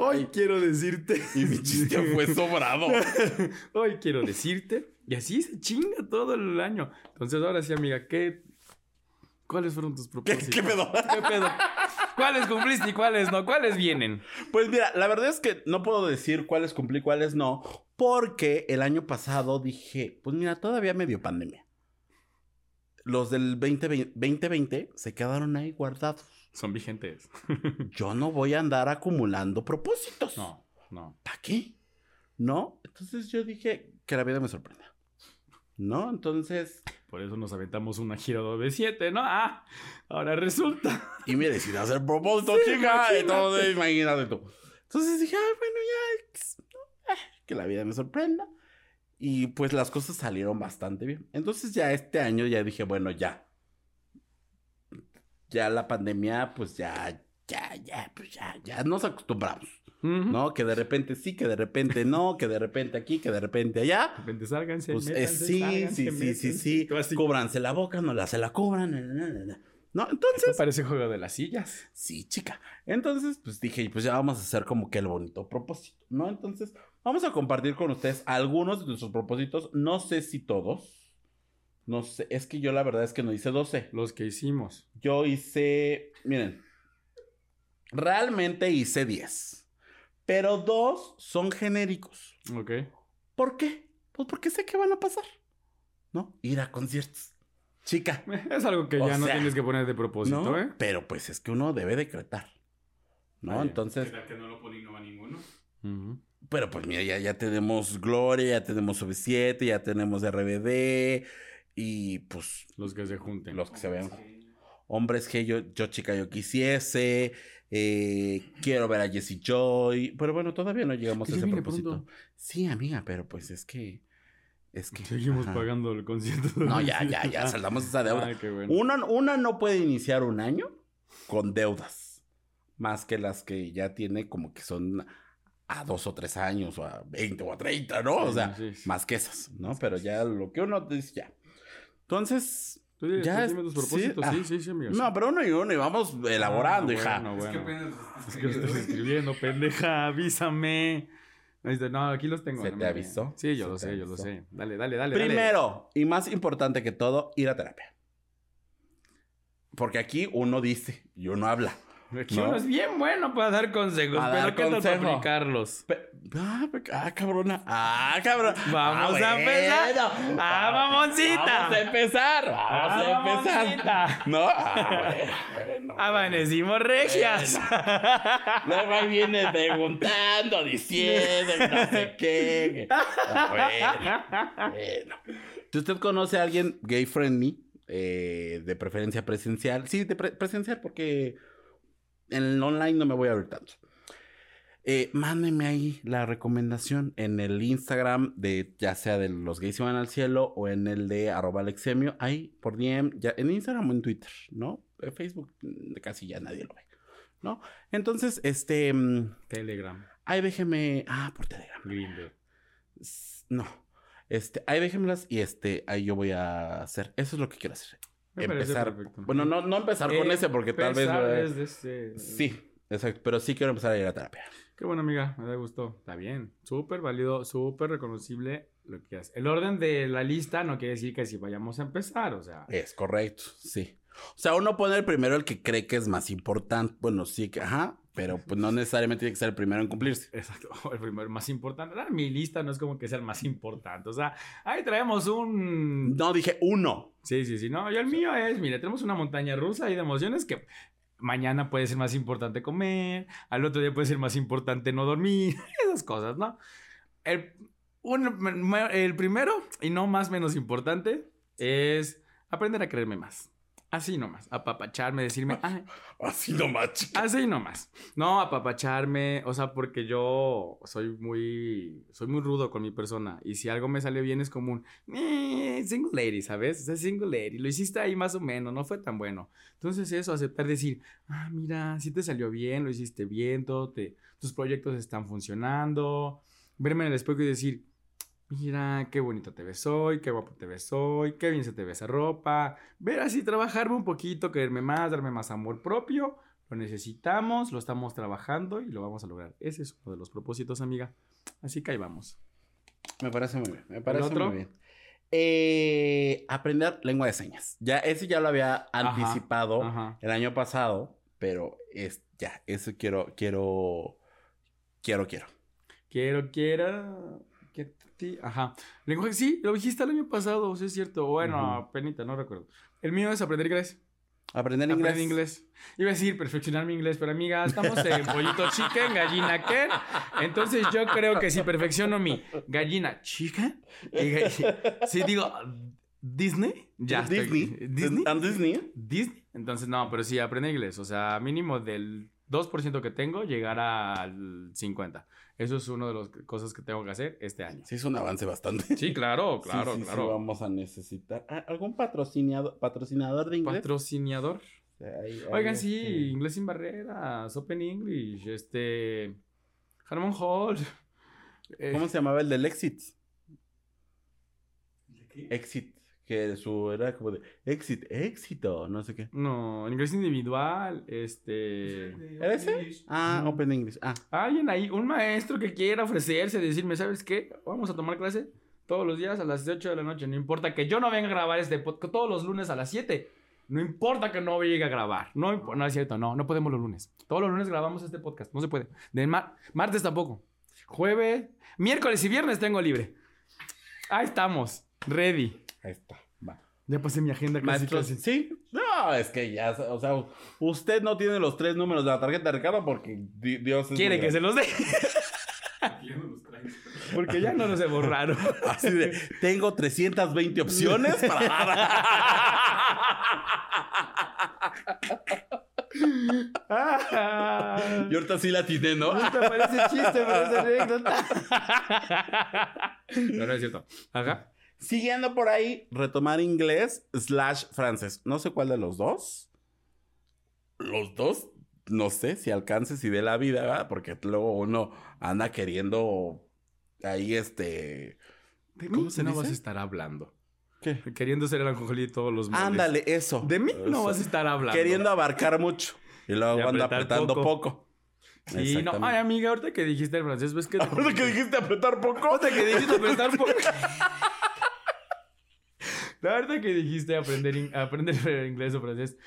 Speaker 2: Hoy quiero decirte.
Speaker 1: y mi chiste fue sobrado.
Speaker 2: Hoy quiero decirte. Y así se chinga todo el año. Entonces, ahora sí, amiga, ¿qué. ¿Cuáles fueron tus
Speaker 1: ¿Qué,
Speaker 2: propósitos?
Speaker 1: qué pedo?
Speaker 2: ¿Qué pedo? ¿Cuáles cumpliste y cuáles no? ¿Cuáles vienen?
Speaker 1: Pues mira, la verdad es que no puedo decir cuáles cumplí, cuáles no, porque el año pasado dije, pues mira, todavía medio pandemia. Los del 2020, 2020 se quedaron ahí guardados.
Speaker 2: Son vigentes.
Speaker 1: Yo no voy a andar acumulando propósitos.
Speaker 2: No, no.
Speaker 1: ¿Para qué? ¿No? Entonces yo dije que la vida me sorprenda. ¿No? Entonces,
Speaker 2: Por eso nos aventamos una gira de 7, ¿no? Ah, ahora resulta.
Speaker 1: y me decidí hacer propósito,
Speaker 2: Sí,
Speaker 1: chica.
Speaker 2: imagínate.
Speaker 1: Entonces, imagínate tú. Entonces dije, ah, bueno, ya, eh, que la vida me sorprenda. Y pues las cosas salieron bastante bien. Entonces ya este año ya dije, bueno, ya. Ya la pandemia, pues ya, ya, ya, pues ya, ya nos acostumbramos. ¿No? Que de repente sí, que de repente no, que de repente aquí, que de repente allá.
Speaker 2: De repente sálganse.
Speaker 1: Pues eh, sí,
Speaker 2: sálganse,
Speaker 1: sí, sí, sí, sí. Cúbranse la boca, no la se la cobran. na, na. ¿No? Entonces,
Speaker 2: parece juego de las sillas.
Speaker 1: sí, chica. Entonces, pues dije, pues ya vamos a hacer como que el bonito propósito, ¿no? Entonces, vamos a compartir con ustedes algunos de nuestros propósitos. No sé si todos. No sé, es que yo la verdad es que no hice 12.
Speaker 2: Los que hicimos.
Speaker 1: Yo hice, miren, realmente hice 10. Pero dos son genéricos.
Speaker 2: Ok.
Speaker 1: ¿Por qué? Pues porque sé que van a pasar. ¿No? Ir a conciertos. Chica.
Speaker 2: Es algo que ya no tienes que poner de propósito,
Speaker 1: ¿no?
Speaker 2: ¿eh?
Speaker 1: Pero pues es que uno debe decretar. ¿No?
Speaker 2: Vaya.
Speaker 1: Entonces,
Speaker 3: que no lo pone y no va ninguno?
Speaker 2: Ujú.
Speaker 1: Pero pues mira, ya, ya tenemos Gloria, ya tenemos OV7, ya tenemos RBD y pues
Speaker 2: Los que se junten.
Speaker 1: los que se vean. Hombres que yo, yo chica yo quisiese. eh, quiero ver a Jessie Joy. Pero bueno, todavía no llegamos a ese propósito.
Speaker 2: pronto.
Speaker 1: Sí, amiga, pero pues es que. Es que.
Speaker 2: Seguimos
Speaker 1: ajá.
Speaker 2: pagando el concierto.
Speaker 1: No, ya, ya, ya, saldamos esa deuda.
Speaker 2: Ay, qué bueno.
Speaker 1: Una, una no puede iniciar un año con deudas. Más que las que ya tiene, como que son a dos o tres años, o a 20 o a 30, ¿no? o sea,
Speaker 2: sí, sí.
Speaker 1: más que esas, ¿no? Pero ya lo que uno dice, ya. Entonces, ya es-
Speaker 2: tus propósitos.
Speaker 1: sí,
Speaker 2: Sí,
Speaker 1: ah,
Speaker 2: sí, sí, amigo.
Speaker 1: no, pero uno y uno y vamos elaborando,
Speaker 2: Ah,
Speaker 1: hija.
Speaker 2: bueno,
Speaker 4: Es que
Speaker 2: bueno. Es que
Speaker 4: estás
Speaker 2: escribiendo, pendeja, avísame. No, aquí los tengo.
Speaker 1: ¿Se
Speaker 2: no
Speaker 1: te avisó?
Speaker 2: Sí, yo
Speaker 1: ¿Se
Speaker 2: lo sé, yo lo sé. Dale, dale, dale. dale.
Speaker 1: Primero, y más importante que todo, ir a terapia. Porque aquí uno dice y uno habla.
Speaker 2: Aquí
Speaker 1: ¿no?
Speaker 2: uno es bien bueno para dar consejos,
Speaker 1: A
Speaker 2: pero
Speaker 1: dar
Speaker 2: ¿qué tal para
Speaker 1: consejo.
Speaker 2: aplicarlos?
Speaker 1: Pe- ah, ah, cabrona. Ah, cabrón.
Speaker 2: Vamos
Speaker 1: Ah,
Speaker 2: a empezar.
Speaker 1: bueno.
Speaker 2: ¡Ah, mamoncita!
Speaker 1: Vamos a empezar. Vamos
Speaker 2: Ah,
Speaker 1: a empezar.
Speaker 2: mamoncita.
Speaker 1: ¿No? Ah, bueno.
Speaker 2: Amanecimos regias.
Speaker 1: Luego ahí viene preguntando, diciendo, no sé qué. Ah, bueno, bueno. Si usted conoce a alguien gay friendly, eh, de preferencia presencial, sí, de pre- presencial, porque en el online no me voy a ver tanto. Eh, mándeme ahí la recomendación en el Instagram de ya sea de los gays se van al cielo o en el de arroba alexemio, ahí por DM, ya, en Instagram o en Twitter, ¿no? En Facebook mm, casi ya nadie lo ve, ¿no? Entonces, este, mm,
Speaker 2: Telegram,
Speaker 1: ahí déjeme, ah, por Telegram.
Speaker 2: Grindr.
Speaker 1: No, este, ahí déjenmelas y este, ahí yo voy a hacer, eso es lo que quiero hacer.
Speaker 2: Me
Speaker 1: empezar, bueno, no, no empezar con ese porque tal vez... Eh,
Speaker 2: desde ese-
Speaker 1: Sí, exacto, pero sí quiero empezar a ir a terapia.
Speaker 2: Qué bueno, amiga, me da gusto. Está bien. Súper válido, súper reconocible lo que haces. El orden de la lista no quiere decir que si vayamos a empezar, o sea.
Speaker 1: Es correcto, sí. O sea, uno pone el primero el que cree que es más importante. Bueno, sí que, ajá, pero pues no necesariamente tiene que ser el primero en cumplirse.
Speaker 2: Exacto, el primero más importante. Ah, Mi lista no es como que sea el más importante. O sea, ahí traemos un.
Speaker 1: No, dije uno.
Speaker 2: Sí, sí, sí. No, yo el mío es, mire, tenemos una montaña rusa ahí de emociones que mañana puede ser más importante comer, al otro día puede ser más importante no dormir, esas cosas, ¿no? El, un- el primero, y no más menos importante, es aprender a creerme más. Así nomás, apapacharme, decirme, "Ay,
Speaker 1: Así nomás, chica.
Speaker 2: Así nomás. No, apapacharme, o sea, porque yo soy muy, soy muy rudo con mi persona. Y si algo me sale bien es como un, "Eh, single lady, ¿sabes? O sea, single lady. Lo hiciste ahí más o menos, no fue tan bueno. Entonces eso, aceptar decir, ah, mira, sí te salió bien, lo hiciste bien, todo te, tus proyectos están funcionando. Verme en el espejo y decir, mira, qué bonito te ves hoy, qué guapo te ves hoy, qué bien se te ve esa ropa. Ver así, trabajarme un poquito, quererme más, darme más amor propio. Lo necesitamos, lo estamos trabajando y lo vamos a lograr. Ese es uno de los propósitos, amiga. Así que ahí vamos.
Speaker 1: Me parece muy bien, me parece
Speaker 2: otro?
Speaker 1: muy bien. Eh, aprender lengua de señas. Ya, ese ya lo había
Speaker 2: Ajá,
Speaker 1: anticipado
Speaker 2: Ajá.
Speaker 1: el año pasado, pero es, ya, eso quiero, quiero, quiero, quiero.
Speaker 2: Quiero, quiero. Que ti- Ajá. Lenguaje, sí, lo dijiste el año pasado, sí es cierto. Bueno,
Speaker 1: Ujú.
Speaker 2: apenita, no recuerdo. El mío es aprender inglés.
Speaker 1: Aprender inglés.
Speaker 2: Aprender inglés. Iba a decir perfeccionar mi inglés, pero amiga, estamos en pollito chicken, gallina qué. Entonces yo creo que si perfecciono mi gallina chicken, si digo Disney, ya estoy-
Speaker 1: Disney.
Speaker 2: Disney.
Speaker 1: ¿And Disney?
Speaker 2: Disney. Entonces, no, pero sí, aprende inglés. O sea, mínimo del 2% que tengo, llegar al 50%. Eso es una de las cosas que tengo que hacer este año.
Speaker 1: Sí, es un avance bastante.
Speaker 2: Sí, claro,
Speaker 1: Sí,
Speaker 2: claro,
Speaker 1: sí, sí,
Speaker 2: claro.
Speaker 1: vamos a necesitar ah, algún patrocinador, patrocinador de inglés.
Speaker 2: Patrocinador.
Speaker 1: Ahí- ahí,
Speaker 2: Oigan,
Speaker 1: este,
Speaker 2: sí, inglés sin barreras, Open English, este. Harmon Hall. eh,
Speaker 1: ¿Cómo se llamaba el del Exit?
Speaker 4: ¿De qué?
Speaker 1: Exit, que su era como de Exit, éxito, no sé qué.
Speaker 2: No, inglés individual, este.
Speaker 1: ¿Era ese? Ah,
Speaker 2: Mm.
Speaker 1: Open English. Ah,
Speaker 2: Alguien ahí, un maestro que quiera ofrecerse, decirme, ¿sabes qué? Vamos a tomar clase todos los días a las 8 de la noche. No importa que yo no venga a grabar este podcast todos los lunes a las 7. No importa que no llegue a grabar. No, impo- no es cierto, no, no podemos los lunes. Todos los lunes grabamos este podcast. No se puede. De mar- martes tampoco. Jueves, miércoles y viernes tengo libre. Ahí estamos. Ready.
Speaker 1: Ahí está. Va.
Speaker 2: Ya pasé mi agenda casi,
Speaker 1: Maestros,
Speaker 2: casi.
Speaker 1: sí. No, es que ya, o sea, usted no tiene los tres números de la tarjeta de Ricardo porque di- Dios es
Speaker 2: Quiere que se los dé. Porque ya no lo se borraron.
Speaker 1: Así de, tengo 320 opciones para
Speaker 2: Ah.
Speaker 1: Y ahorita sí la tiene, ¿no?
Speaker 2: No te parece chiste, pero es anécdota. No, no es cierto. Ajá.
Speaker 1: Siguiendo por ahí, retomar inglés slash francés. No sé cuál de los dos. Los dos, no sé si alcances y dé la vida, ¿verdad? Porque luego uno anda queriendo ahí este...
Speaker 2: De
Speaker 1: ¿Cómo se
Speaker 2: no
Speaker 1: dice?
Speaker 2: vas a estar hablando.
Speaker 1: ¿Qué?
Speaker 2: Queriendo ser el anjolí de todos los moles.
Speaker 1: Ándale, eso.
Speaker 2: De mí no vas a estar hablando.
Speaker 1: Queriendo abarcar mucho. Y luego
Speaker 2: Y
Speaker 1: anda apretando
Speaker 2: poco.
Speaker 1: poco.
Speaker 2: Sí, no. Ay, amiga, ahorita que dijiste el francés, ¿ves que...
Speaker 1: Ahorita que dijiste apretar poco.
Speaker 2: Ahorita que dijiste apretar poco. La verdad que dijiste aprender, aprender inglés o francés.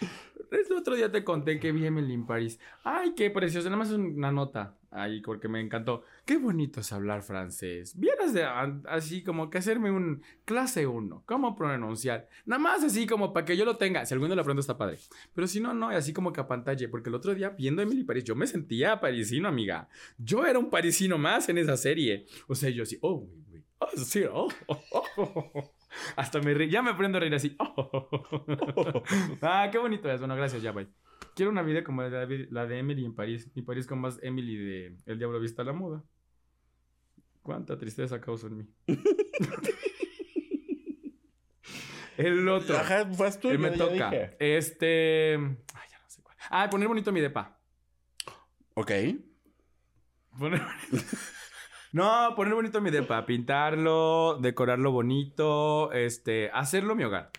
Speaker 2: El otro día te conté que vi Emily in Paris. Ay, qué precioso. Nada más una nota ahí porque me encantó. Qué bonito es hablar francés. Vieras de así como que hacerme un clase 1. ¿Cómo pronunciar? Nada más así como para que yo lo tenga. Si alguno lo aprendo está padre. Pero si no, no, así como que a pantalla. Porque el otro día viendo Emily in Paris, yo me sentía parisino, amiga. Yo era un parisino más en esa serie. O sea, yo así, oh. Oh, sí, oh, oh, oh, oh, oh. Hasta me reí, ya me aprendo a reír así. Ah, qué bonito es. Bueno, gracias, ya, bye. Quiero una vida como la de, la de Emily en París. Y París con más Emily de El Diablo Vista a la Moda. Cuánta tristeza causa en mí. El otro.
Speaker 1: Ajá, pues tú.
Speaker 2: Eh, me toca.
Speaker 1: dije.
Speaker 2: Este. Ay, ya no sé cuál. Ah, poner bonito mi depa.
Speaker 1: Ok.
Speaker 2: Poner... No, poner bonito mi depa, pintarlo, decorarlo bonito, este, hacerlo mi hogar.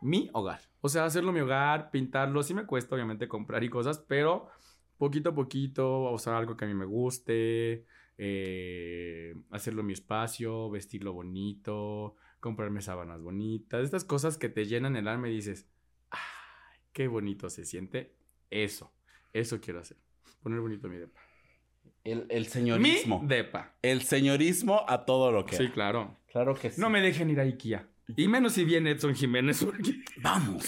Speaker 2: Mi hogar. O sea, hacerlo mi hogar, pintarlo, sí me cuesta obviamente comprar y cosas, pero poquito a poquito, usar algo que a mí me guste, eh, hacerlo mi espacio, vestirlo bonito, comprarme sábanas bonitas, estas cosas que te llenan el alma y dices, ay, qué bonito se siente. Eso, eso quiero hacer. Poner bonito mi depa.
Speaker 1: El, el señorismo.
Speaker 2: Mi depa.
Speaker 1: El señorismo a todo lo que.
Speaker 2: Sí, claro.
Speaker 1: Claro que sí.
Speaker 2: No me dejen ir a Ikea. Y menos si viene Edson Jiménez. porque-
Speaker 1: Vamos.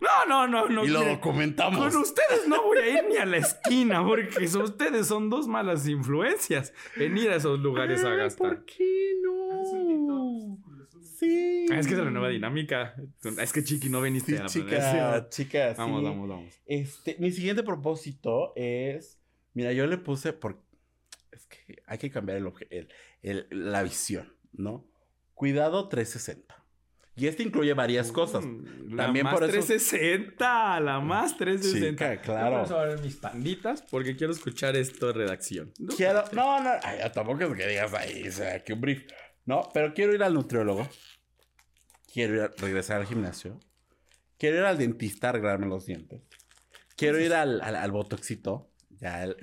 Speaker 2: No, no, no, no.
Speaker 1: y lo documentamos.
Speaker 2: Con ustedes no voy a ir ni a la esquina porque ustedes son dos malas influencias en ir a esos lugares a gastar.
Speaker 1: ¿Por qué no? Sí.
Speaker 2: Ah, Es que es la nueva dinámica. Es que Chiqui no veniste
Speaker 1: Sí,
Speaker 2: a la
Speaker 1: chica, chica, sí.
Speaker 2: Vamos, vamos, vamos.
Speaker 1: Este, mi siguiente propósito es. Mira, yo le puse por. Es que hay que cambiar el, el- el- la visión, ¿no? Cuidado 360. Y este incluye varias cosas.
Speaker 2: Mm, La
Speaker 1: También
Speaker 2: más
Speaker 1: por eso-
Speaker 2: 360. La más 360.
Speaker 1: Chica, claro.
Speaker 2: Vamos a ver mis panditas porque quiero escuchar esto de redacción.
Speaker 1: Quiero. No, no. ay, tampoco es que digas ahí, o sea, que un brief. No, pero quiero ir al nutriólogo. Quiero ir a- regresar al gimnasio. Quiero ir al dentista a arreglarme los dientes. Quiero ir al, al, al botoxito. Ya el-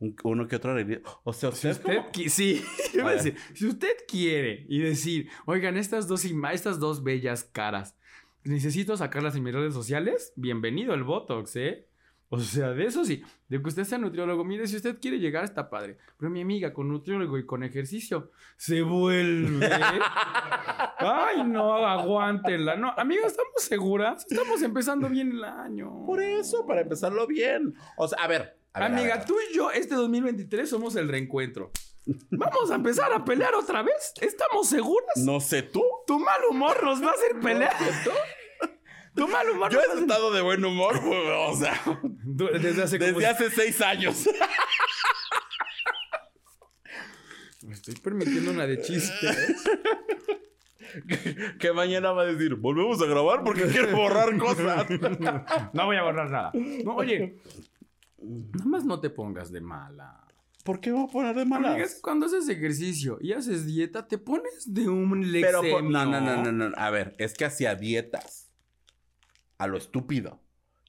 Speaker 1: un- uno que otro arreglito. O sea,
Speaker 2: Si
Speaker 1: usted, como-
Speaker 2: sí, a decir, si usted quiere y decir, oigan, estas dos, estas dos bellas caras, necesito sacarlas en mis redes sociales, bienvenido al Botox, ¿eh? O sea, de eso sí, de que usted sea nutriólogo, mire, si usted quiere llegar está padre, pero mi amiga con nutriólogo y con ejercicio se vuelve. Ay, no, aguántenla. No, amiga, ¿estamos seguras? Estamos empezando bien el año.
Speaker 1: Por eso, para empezarlo bien. O sea, a ver. Ver,
Speaker 2: Amiga,
Speaker 1: ver.
Speaker 2: tú y yo este 2023 somos el reencuentro. ¿Vamos a empezar a pelear otra vez? ¿Estamos seguras?
Speaker 1: No sé tú.
Speaker 2: ¿Tu mal humor nos va a hacer pelear? ¿Tu mal humor
Speaker 1: Yo he estado de buen humor, o sea,
Speaker 2: Desde hace
Speaker 1: desde hace seis años.
Speaker 2: Me estoy permitiendo una de chiste. ¿eh?
Speaker 1: que mañana va a decir, volvemos a grabar porque quiero borrar cosas.
Speaker 2: No voy a borrar nada. No, oye. Nada más no te pongas de mala.
Speaker 1: ¿Por qué voy a poner de
Speaker 2: Amiga,
Speaker 1: malas?
Speaker 2: cuando haces ejercicio y haces dieta, te pones de un
Speaker 1: Pero
Speaker 2: lexemio.
Speaker 1: por- no, no, no, no, no. A ver, es que hacía dietas. A lo estúpido.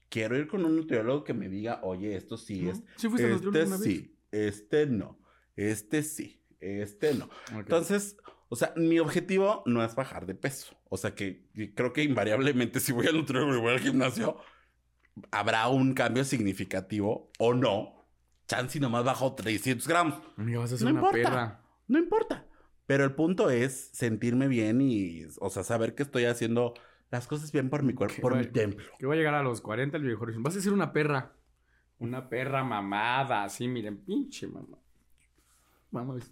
Speaker 1: Quiero ir con un nutriólogo que me diga, oye, esto sí
Speaker 2: ¿No?
Speaker 1: es.
Speaker 2: ¿Sí fuiste
Speaker 1: este
Speaker 2: una vez?
Speaker 1: sí, este no. Este sí, este no.
Speaker 2: Ok.
Speaker 1: Entonces, o sea, mi objetivo no es bajar de peso. O sea, que, que creo que invariablemente si voy al nutriólogo y voy al gimnasio, habrá un cambio significativo o no. Chance y nomás bajo 300 gramos.
Speaker 2: Amiga, vas a ser
Speaker 1: No
Speaker 2: una
Speaker 1: importa.
Speaker 2: perra.
Speaker 1: No importa. Pero el punto es sentirme bien y, o sea, saber que estoy haciendo las cosas bien por mi cuerpo, por mi templo.
Speaker 2: Que voy a llegar a los 40 el viejo Vas a ser una perra. Una perra mamada, así, miren, pinche mamá. Vamos.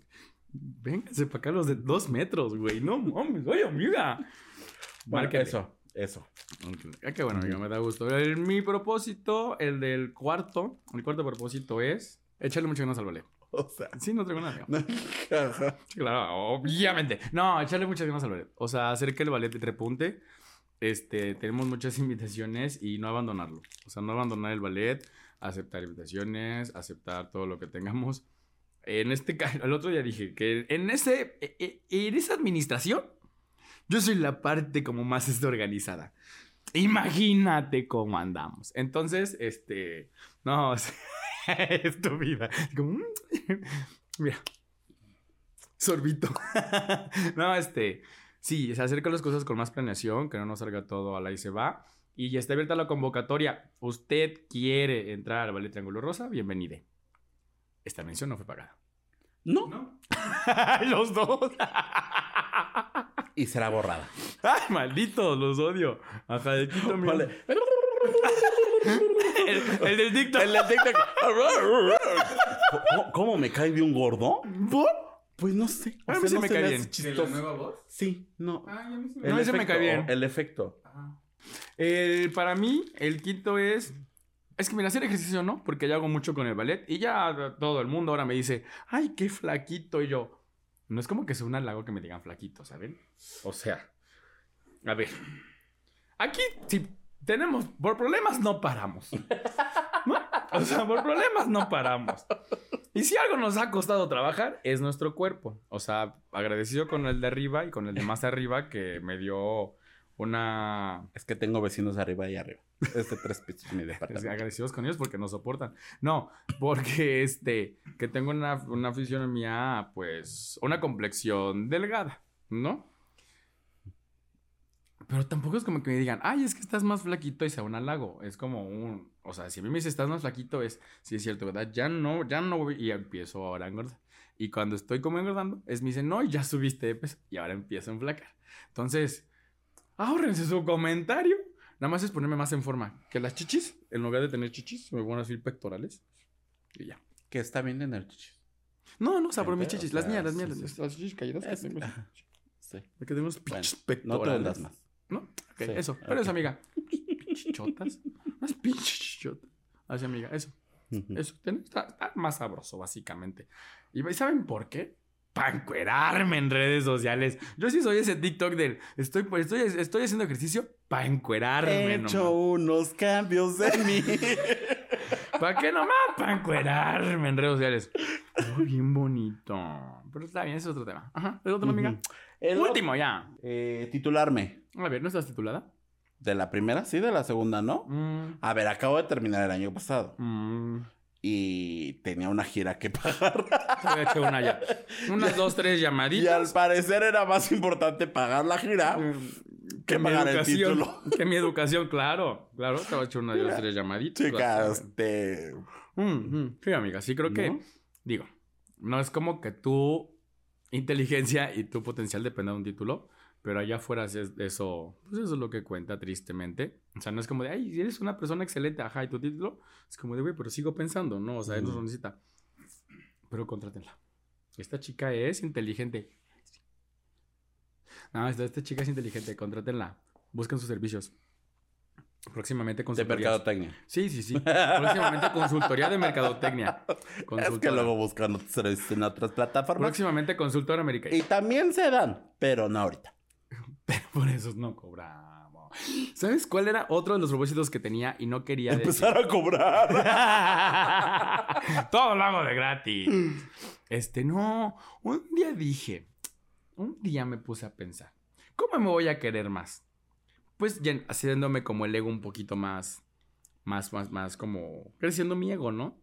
Speaker 2: Vénganse para acá los de dos metros, güey. No mames, oye, amiga. Márquenle.
Speaker 1: eso, eso.
Speaker 2: Ah, qué bueno, amiga, me da gusto. El- mi propósito, el del cuarto, el cuarto propósito es echarle muchas ganas al ballet.
Speaker 1: O sea,
Speaker 2: Sí, no traigo nada. amigo. claro, obviamente. No, echarle muchas ganas al ballet. O sea, hacer que el ballet repunte. Este, tenemos muchas invitaciones y no abandonarlo. O sea, no abandonar el ballet, aceptar invitaciones, aceptar todo lo que tengamos. En este caso, el otro día dije que en ese, e- e- en esa administración, yo soy la parte como más este, organizada. Imagínate cómo andamos. Entonces, este, no, es tu vida. Como, mm, mira, sorbito. no, este, sí, se acerca las cosas con más planeación, que no nos salga todo a la y se va. Y ya está abierta la convocatoria. Usted quiere entrar al Ballet Triángulo Rosa, bienvenide. Esta mención no fue pagada.
Speaker 1: No.
Speaker 2: ¿No? los dos.
Speaker 1: Y será borrada.
Speaker 2: Ay, malditos, los odio. Ajá, de Quito, mira.
Speaker 1: Vale.
Speaker 2: El, el del TikTok.
Speaker 1: El de TikTok. ¿Cómo, cómo me cae de un gordo?
Speaker 2: ¿Por?
Speaker 1: Pues no sé.
Speaker 2: A mí
Speaker 1: no
Speaker 2: me
Speaker 1: se
Speaker 2: cae bien.
Speaker 1: chistoso.
Speaker 2: voz?
Speaker 1: Sí, no.
Speaker 2: Ay, a mí sí
Speaker 1: El
Speaker 2: No, ese me
Speaker 1: efecto,
Speaker 2: cae bien.
Speaker 1: El efecto.
Speaker 2: El- para mí, el quinto es. Es que mira, hacer ejercicio no, porque yo hago mucho con el ballet y ya todo el mundo ahora me dice, ay, qué flaquito. Y yo, no es como que sea un halago que me digan flaquito, ¿saben? O sea, a ver, aquí si tenemos, por problemas no paramos. O sea, por problemas no paramos. Y si algo nos ha costado trabajar, es nuestro cuerpo. O sea, agradecido con el de arriba y con el de más arriba que me dio una
Speaker 1: Es que tengo vecinos arriba y arriba. Este tres pisos mi departamento.
Speaker 2: agradecidos con ellos porque nos soportan. No, porque este, que tengo una, una fisionomía, pues, una complexión delgada, ¿no? Pero tampoco es como que me digan, ay, es que estás más flaquito y sea un halago. Es como un, o sea, si a mí me dice estás más flaquito, es, sí es cierto, ¿verdad? Ya no, ya no voy y empiezo ahora a engordar. Y cuando estoy como engordando, es me dicen, no, ya subiste de peso y ahora empiezo a enflacar. Entonces, ahórrense su comentario. Nada más es ponerme más en forma. Que las chichis, en lugar de tener chichis, me van a decir pectorales. Y ya.
Speaker 1: Que está bien en el chichi.
Speaker 2: No, no, o sea, por mis chichis,
Speaker 1: o
Speaker 2: las mías, las mías,
Speaker 1: sí,
Speaker 2: las,
Speaker 1: sí.
Speaker 2: las chichis caídas. que tengo.
Speaker 1: Sí.
Speaker 2: Que tengo
Speaker 1: Bueno,
Speaker 2: pinches
Speaker 1: no te
Speaker 2: pectorales.
Speaker 1: hundas más.
Speaker 2: ¿No? Ok,
Speaker 1: Sí,
Speaker 2: eso. Pero eso, amiga. Pinches chotas. Unas pinches chotas. Así, amiga, eso. Eso. Está más sabroso, básicamente. ¿Y saben por qué? Para encuerarme en redes sociales. Yo sí soy ese TikTok del estoy, pues, estoy, estoy haciendo ejercicio para encuerarme.
Speaker 1: He
Speaker 2: nomás.
Speaker 1: hecho unos cambios en mí.
Speaker 2: ¿Para qué nomás? Para encuerarme en redes sociales. Oh, bien bonito. Pero está bien, ese es otro tema. Ajá. ¿Es otro, amiga?
Speaker 1: El
Speaker 2: Último, ya.
Speaker 1: Eh, titularme.
Speaker 2: A ver, ¿no estás titulada?
Speaker 1: De la primera, sí, de la segunda, ¿no?
Speaker 2: Mm,
Speaker 1: A ver, acabo de terminar el año pasado.
Speaker 2: mm.
Speaker 1: Y tenía una gira que pagar.
Speaker 2: Te voy a echar una ya. Unas dos, tres
Speaker 1: y al
Speaker 2: llamaditas.
Speaker 1: parecer era más importante pagar la gira que
Speaker 2: mi
Speaker 1: pagar el título.
Speaker 2: Que mi educación, claro. Claro, te voy a echar una dos, tres llamaditas.
Speaker 1: Chicas, este.
Speaker 2: Mm, mm. Sí, amiga, sí creo que, digo, no es como que tu inteligencia y tu potencial dependa de un título, pero allá afuera es eso, pues eso es lo que cuenta tristemente. O sea, no es como de, ay, eres una persona excelente, ajá, y tu título, es como de, güey, pero sigo pensando, ¿no? O sea, él no lo necesita. Pero contrátenla. Esta chica es inteligente. No, esta, esta chica es inteligente, contrátenla. Busquen sus servicios. Próximamente
Speaker 1: De
Speaker 2: consultorías.
Speaker 1: mercadotecnia.
Speaker 2: Sí, sí, sí. Próximamente consultoría de mercadotecnia.
Speaker 1: Es que
Speaker 2: Consultora.
Speaker 1: luego buscan otros servicios en otras plataformas.
Speaker 2: Próximamente consultora americana.
Speaker 1: Y también se dan, pero no ahorita.
Speaker 2: Por eso no cobramos. ¿Sabes cuál era otro de los propósitos que tenía y no quería decir?
Speaker 1: Empezar a cobrar.
Speaker 2: Todo lo hago de gratis. Este, no. Un día dije, un día me puse a pensar, ¿cómo me voy a querer más? Pues ya haciéndome como el ego un poquito más, más, más, más como creciendo mi ego, ¿no?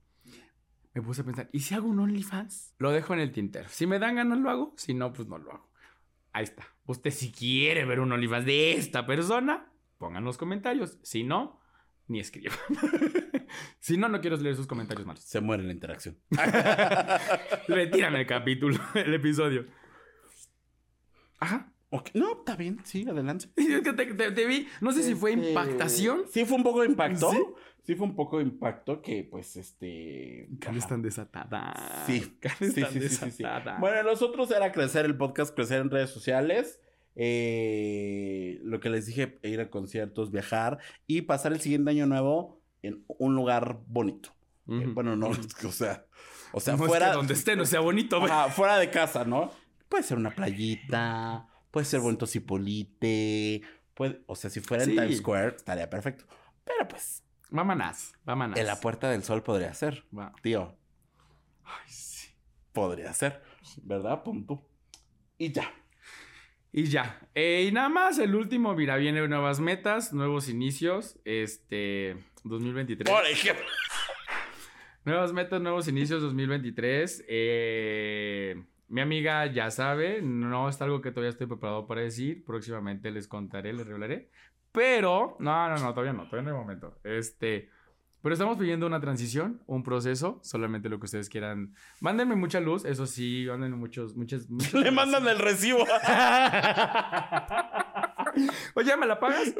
Speaker 2: Me puse a pensar, ¿y si hago un OnlyFans? Lo dejo en el tintero. Si me dan ganas lo hago, si no, pues no lo hago. Ahí está. Usted si quiere ver un OnlyFans de esta persona, pongan los comentarios. Si no, ni escriba. si no, no quiero leer sus comentarios malos.
Speaker 1: Se muere la interacción.
Speaker 2: Retiran el capítulo, el episodio. Ajá.
Speaker 1: No, está bien, sí, adelante.
Speaker 2: Es que te, te- te vi, no sé si fue
Speaker 1: Este,
Speaker 2: impactación.
Speaker 1: Sí, fue un poco de impacto.
Speaker 2: ¿Sí?
Speaker 1: ¿Sí? fue un poco de impacto que, pues, este.
Speaker 2: Carnes
Speaker 1: ajá.
Speaker 2: tan desatada.
Speaker 1: Sí,
Speaker 2: Carnes
Speaker 1: sí,
Speaker 2: tan
Speaker 1: sí, sí, sí. Bueno, los otros era crecer el podcast, crecer en redes sociales. eh, lo que les dije, ir a conciertos, viajar y pasar el siguiente año nuevo en un lugar bonito. Eh, bueno, no, o sea, o sea,
Speaker 2: No es
Speaker 1: fuera,
Speaker 2: que donde esté no sea bonito, güey.
Speaker 1: Fuera de casa, ¿no? Puede ser una playita, puede ser bonito Cipolite, puede, o sea, si fuera en
Speaker 2: Sí.
Speaker 1: Times Square estaría perfecto. Pero pues,
Speaker 2: Vámonos, vámonos.
Speaker 1: en la Puerta del Sol podría ser, tío,
Speaker 2: Ay, sí.
Speaker 1: podría ser, ¿verdad? Punto. Y ya.
Speaker 2: Y ya. Eh, y nada más, el último, mira, viene nuevas metas, nuevos inicios. Este, 2023.
Speaker 1: Por ejemplo.
Speaker 2: Nuevas metas, nuevos inicios 2023. Eh, mi amiga ya sabe, no es algo que todavía estoy preparado para decir. Próximamente les contaré, les revelaré. Pero, no, no, no, todavía no, todavía no hay momento. Este, pero estamos viviendo una transición, un proceso, solamente lo que ustedes quieran. Mándenme mucha luz, eso sí, mándenme muchos, muchas, muchas
Speaker 1: Le mandan el recibo.
Speaker 2: Oye, ¿me la pagas?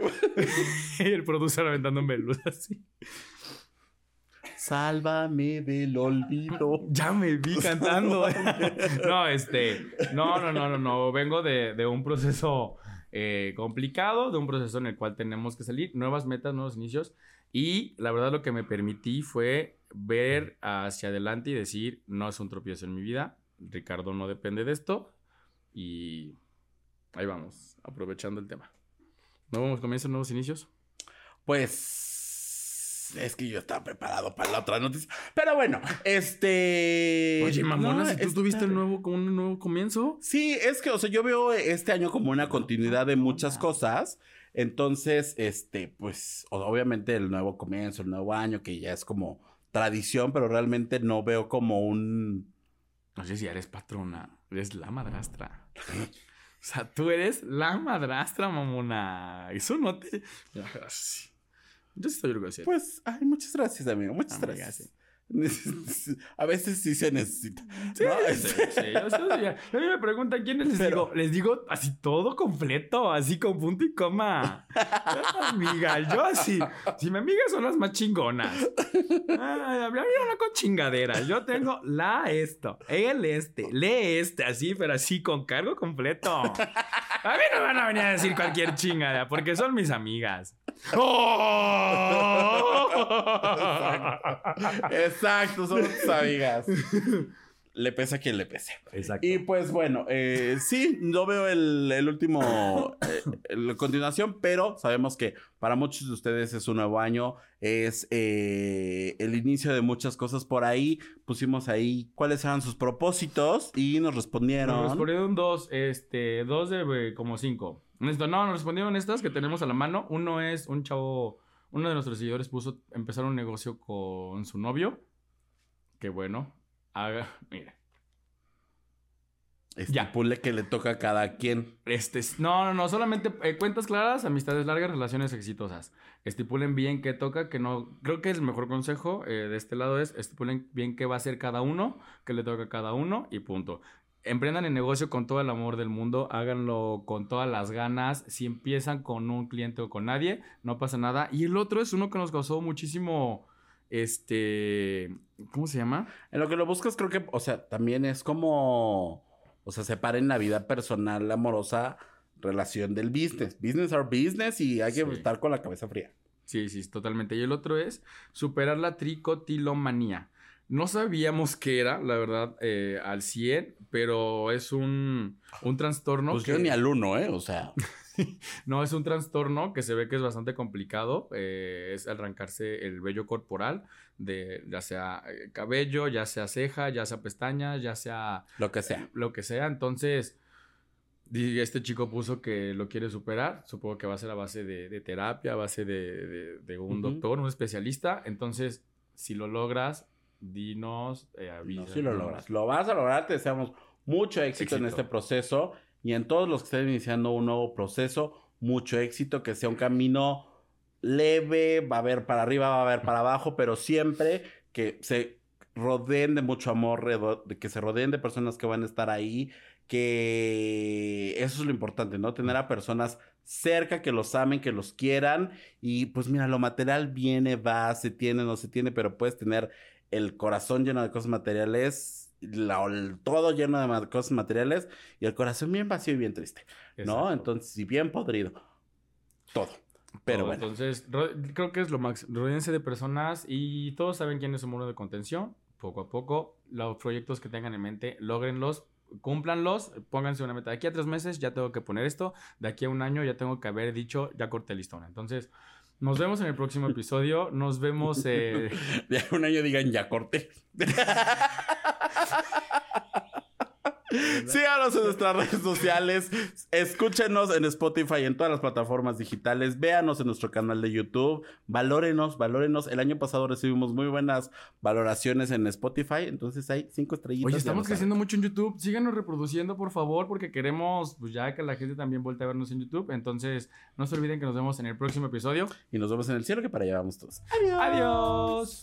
Speaker 2: el producer aventándome luz así.
Speaker 1: Sálvame del olvido.
Speaker 2: Ya me vi cantando. no, este. No, no, no, no, no. Vengo de, de un proceso eh, complicado, de un proceso en el cual tenemos que salir. Nuevas metas, nuevos inicios. Y la verdad, lo que me permití fue ver hacia adelante y decir: no es un tropiezo en mi vida. Ricardo no depende de esto. Y ahí vamos, aprovechando el tema. ¿Nuevos comienzos, nuevos inicios?
Speaker 1: Pues es que yo estaba preparado para la otra noticia. Pero bueno, este.
Speaker 2: Oye, mamona,
Speaker 1: no,
Speaker 2: si tú tuviste
Speaker 1: bien.
Speaker 2: nuevo, como un nuevo comienzo.
Speaker 1: Sí, es que, o sea, yo veo este año como una continuidad de muchas cosas. Entonces, este, pues, obviamente el nuevo comienzo, el nuevo año, que ya es como tradición, pero realmente no veo como un.
Speaker 2: No sé si eres patrona, eres la madrastra. O sea, tú eres la madrastra, mamona. Eso no te. Yo sí estoy orgulloso.
Speaker 1: Pues, ay, muchas gracias, amigo. Muchas
Speaker 2: Amiga,
Speaker 1: gracias. A veces sí se necesita.
Speaker 2: Sí,
Speaker 1: ¿no?
Speaker 2: sí, sí. A mí me preguntan quiénes les
Speaker 1: Pero-
Speaker 2: digo. Les digo así todo completo, así con punto y coma. amiga, yo así. Si mi amiga son las más chingonas. Ay, no con chingadera. Yo tengo la esto, el este, lee este, así, pero así con cargo completo. A mí no me van a venir a decir cualquier chingada, porque son mis amigas.
Speaker 1: Exacto, son tus amigas. Le pesa a quien le pese.
Speaker 2: Exacto.
Speaker 1: Y pues bueno, eh, sí, no veo el, el último, eh, la continuación, pero sabemos que para muchos de ustedes es un nuevo año, es eh, el inicio de muchas cosas por ahí. Pusimos ahí cuáles eran sus propósitos y nos respondieron.
Speaker 2: Nos respondieron dos, este, dos de como cinco. Esto, no, nos respondieron estas que tenemos a la mano. Uno es un chavo, uno de nuestros seguidores puso empezar un negocio con su novio. Qué bueno. Haga, mira.
Speaker 1: Estipule que le toca a cada quien.
Speaker 2: Este, es- no, no, no, solamente eh, cuentas claras, amistades largas, relaciones exitosas. Estipulen bien qué toca, que no. Creo que el mejor consejo eh, de este lado es estipulen bien qué va a hacer cada uno, qué le toca a cada uno y punto. Emprendan el negocio con todo el amor del mundo, háganlo con todas las ganas. Si empiezan con un cliente o con nadie, no pasa nada. Y el otro es uno que nos causó muchísimo. Este. ¿Cómo se llama?
Speaker 1: En lo que lo buscas, creo que, o sea, también es como, o sea, separen la vida personal, amorosa, relación del business. Business are business y hay que
Speaker 2: Sí.
Speaker 1: estar con la cabeza fría.
Speaker 2: Sí, sí, totalmente. Y el otro es superar la tricotilomanía. No sabíamos qué era, la verdad, eh, al 100, pero es un, un trastorno.
Speaker 1: pues
Speaker 2: que-
Speaker 1: yo ni al uno, ¿eh? O sea,
Speaker 2: No, es un trastorno que se ve que es bastante complicado. eh, es arrancarse el vello corporal, de ya sea eh, cabello, ya sea ceja, ya sea pestañas, ya sea
Speaker 1: lo que sea.
Speaker 2: lo que sea. Entonces, este chico puso que lo quiere superar. Supongo que va a ser a base de, de terapia, a base de, de- de un doctor, un especialista. Entonces, si lo logras, dinos, eh,
Speaker 1: No, sí lo logras. Lo vas a lograr. Te deseamos mucho éxito, en este proceso y en todos los que estén iniciando un nuevo proceso. Mucho éxito, que sea un camino leve, va a haber para arriba, va a haber para abajo, pero siempre que se rodeen de mucho amor, que se rodeen de personas que van a estar ahí, que eso es lo importante, ¿no? Tener a personas cerca que los amen, que los quieran y pues mira, lo material viene, va, se tiene, no se tiene, pero puedes tener el corazón lleno de cosas materiales, la- todo lleno de cosas materiales y el corazón bien vacío y bien triste, ¿no? Entonces, y bien podrido, todo. Pero
Speaker 2: Todo.
Speaker 1: bueno.
Speaker 2: Entonces, creo que es lo más. Rodéense de personas y todos saben quién es su muro de contención. Poco a poco, los proyectos que tengan en mente, logrenlos, cúmplanlos, pónganse una meta. De aquí a tres meses ya tengo que poner esto. De aquí a un año ya tengo que haber dicho, ya corté el listón. Entonces, nos vemos en el próximo episodio. Nos vemos. eh,
Speaker 1: De un año digan ya corté. Síganos en nuestras redes sociales. Escúchenos en Spotify y en todas las plataformas digitales. Véanos en nuestro canal de YouTube. Valórenos, valórenos. El año pasado recibimos muy buenas valoraciones en Spotify. Entonces hay cinco estrellitas.
Speaker 2: Oye, estamos creciendo mucho en YouTube. Síganos reproduciendo, por favor, porque queremos pues, ya que la gente también vuelva a vernos en YouTube. Entonces, no se olviden que nos vemos en el próximo episodio.
Speaker 1: Y nos vemos en el cielo, que para allá vamos todos.
Speaker 2: Adiós.